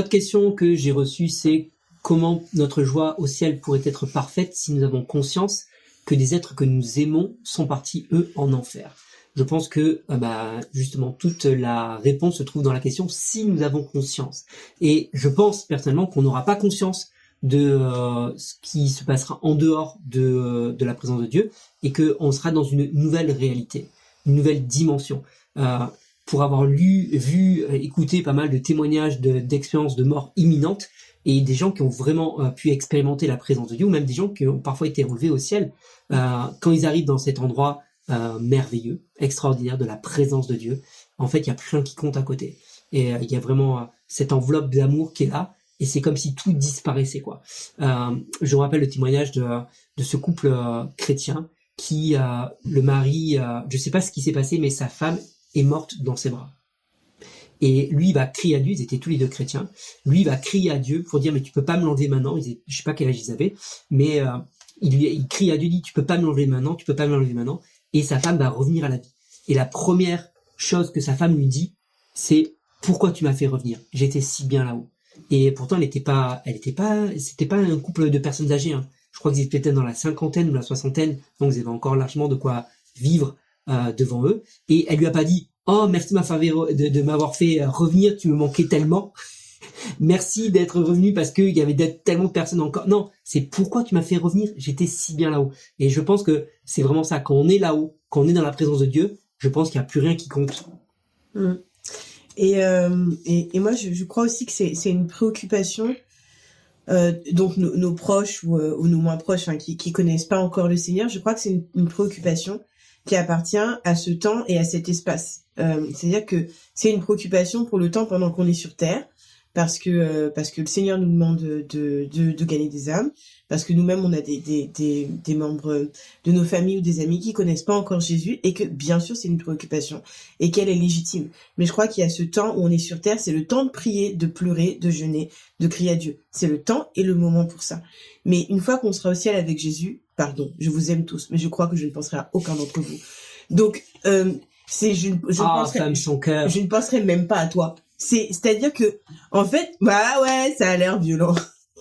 autre question que j'ai reçue, c'est comment notre joie au ciel pourrait être parfaite si nous avons conscience que des êtres que nous aimons sont partis, eux, en enfer. Je pense que euh, bah, justement toute la réponse se trouve dans la question si nous avons conscience. Et je pense personnellement qu'on n'aura pas conscience de euh, ce qui se passera en dehors de, euh, de la présence de Dieu et qu'on sera dans une nouvelle réalité, une nouvelle dimension. Pour avoir lu, vu, écouté pas mal de témoignages d'expériences de, mort imminente et des gens qui ont vraiment pu expérimenter la présence de Dieu, ou même des gens qui ont parfois été relevés au ciel, quand ils arrivent dans cet endroit euh, merveilleux, extraordinaire de la présence de Dieu. En fait, il y a plus rien qui compte à côté. Et euh, il y a vraiment euh, cette enveloppe d'amour qui est là. Et c'est comme si tout disparaissait, quoi. je rappelle le témoignage de, de ce couple chrétien qui, le mari, je sais pas ce qui s'est passé, mais sa femme est morte dans ses bras. Et lui, il va crier à Dieu, ils étaient tous les deux chrétiens. Lui, il va crier à Dieu pour dire, mais tu peux pas me l'enlever maintenant. je sais pas quel âge ils avaient, mais il, lui, il crie à Dieu, dit, tu peux pas me l'enlever maintenant, tu peux pas me l'enlever maintenant et sa femme va revenir à la vie. Et la première chose que sa femme lui dit, c'est pourquoi tu m'as fait revenir? J'étais si bien là-haut. Et pourtant, elle n'était pas, elle était pas, c'était pas un couple de personnes âgées. Hein. Je crois qu'ils étaient peut-être dans la cinquantaine ou la soixantaine, donc ils avaient encore largement de quoi vivre euh, devant eux. Et elle lui a pas dit, oh merci de, de m'avoir fait revenir, tu me manquais tellement. Merci d'être revenu parce qu'il y avait tellement de personnes encore. Non, c'est pourquoi tu m'as fait revenir? J'étais si bien là-haut. Et je pense que c'est vraiment ça. Quand on est là-haut, quand on est dans la présence de Dieu, je pense qu'il n'y a plus rien qui compte. Mm. Et, euh, et, et, moi, je, crois aussi que c'est une préoccupation. Euh, donc nos, proches ou, euh, ou, nos moins proches hein, qui qui connaissent pas encore le Seigneur, je crois que c'est une, préoccupation qui appartient à ce temps et à cet espace. Euh, C'est-à-dire que c'est une préoccupation pour le temps pendant qu'on est sur Terre, parce que euh, parce que le Seigneur nous demande de, de, de, gagner des âmes, parce que nous-mêmes on a des, des, des, des, membres de nos familles ou des amis qui connaissent pas encore Jésus et que bien sûr c'est une préoccupation et qu'elle est légitime. Mais je crois qu'il y a ce temps où on est sur terre, c'est le temps de prier, de pleurer, de jeûner, de crier à Dieu. C'est le temps et le moment pour ça. Mais une fois qu'on sera au ciel avec Jésus, pardon, je vous aime tous, mais je crois que je ne penserai à aucun d'entre vous. Donc euh, c'est je, je, ah, penserai, je ne penserai même pas à toi c'est, c'est-à-dire que, en fait, bah ouais, ça a l'air violent.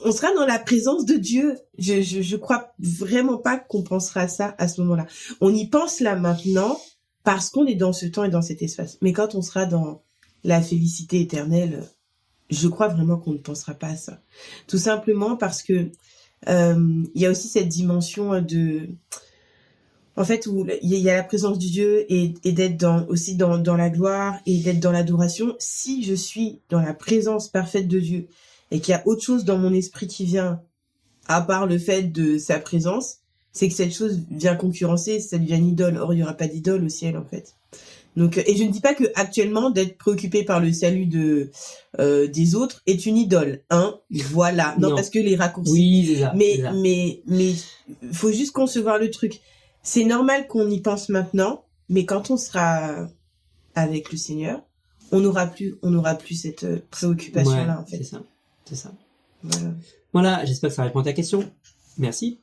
On sera dans la présence de Dieu. Je, je, je crois vraiment pas qu'on pensera à ça à ce moment-là. On y pense là maintenant parce qu'on est dans ce temps et dans cet espace. Mais quand on sera dans la félicité éternelle, je crois vraiment qu'on ne pensera pas à ça. Tout simplement parce que il y a aussi cette dimension de en fait où il y a la présence du Dieu et, et d'être dans aussi dans, dans la gloire et d'être dans l'adoration. Si je suis dans la présence parfaite de Dieu et qu'il y a autre chose dans mon esprit qui vient à part le fait de sa présence, c'est que cette chose vient concurrencer, ça devient une idole. Or, il y aura pas d'idole au ciel, en fait. Donc, et je ne dis pas que actuellement d'être préoccupé par le salut de euh, des autres est une idole, hein. Voilà. Non, parce que les raccourcis. Oui, c'est ça. Mais mais mais faut juste concevoir le truc c'est normal qu'on y pense maintenant, mais quand on sera avec le Seigneur, on n'aura plus, on n'aura plus cette euh, préoccupation-là, en fait. C'est ça. C'est ça. Voilà. Voilà, j'espère que ça répond à ta question. Merci.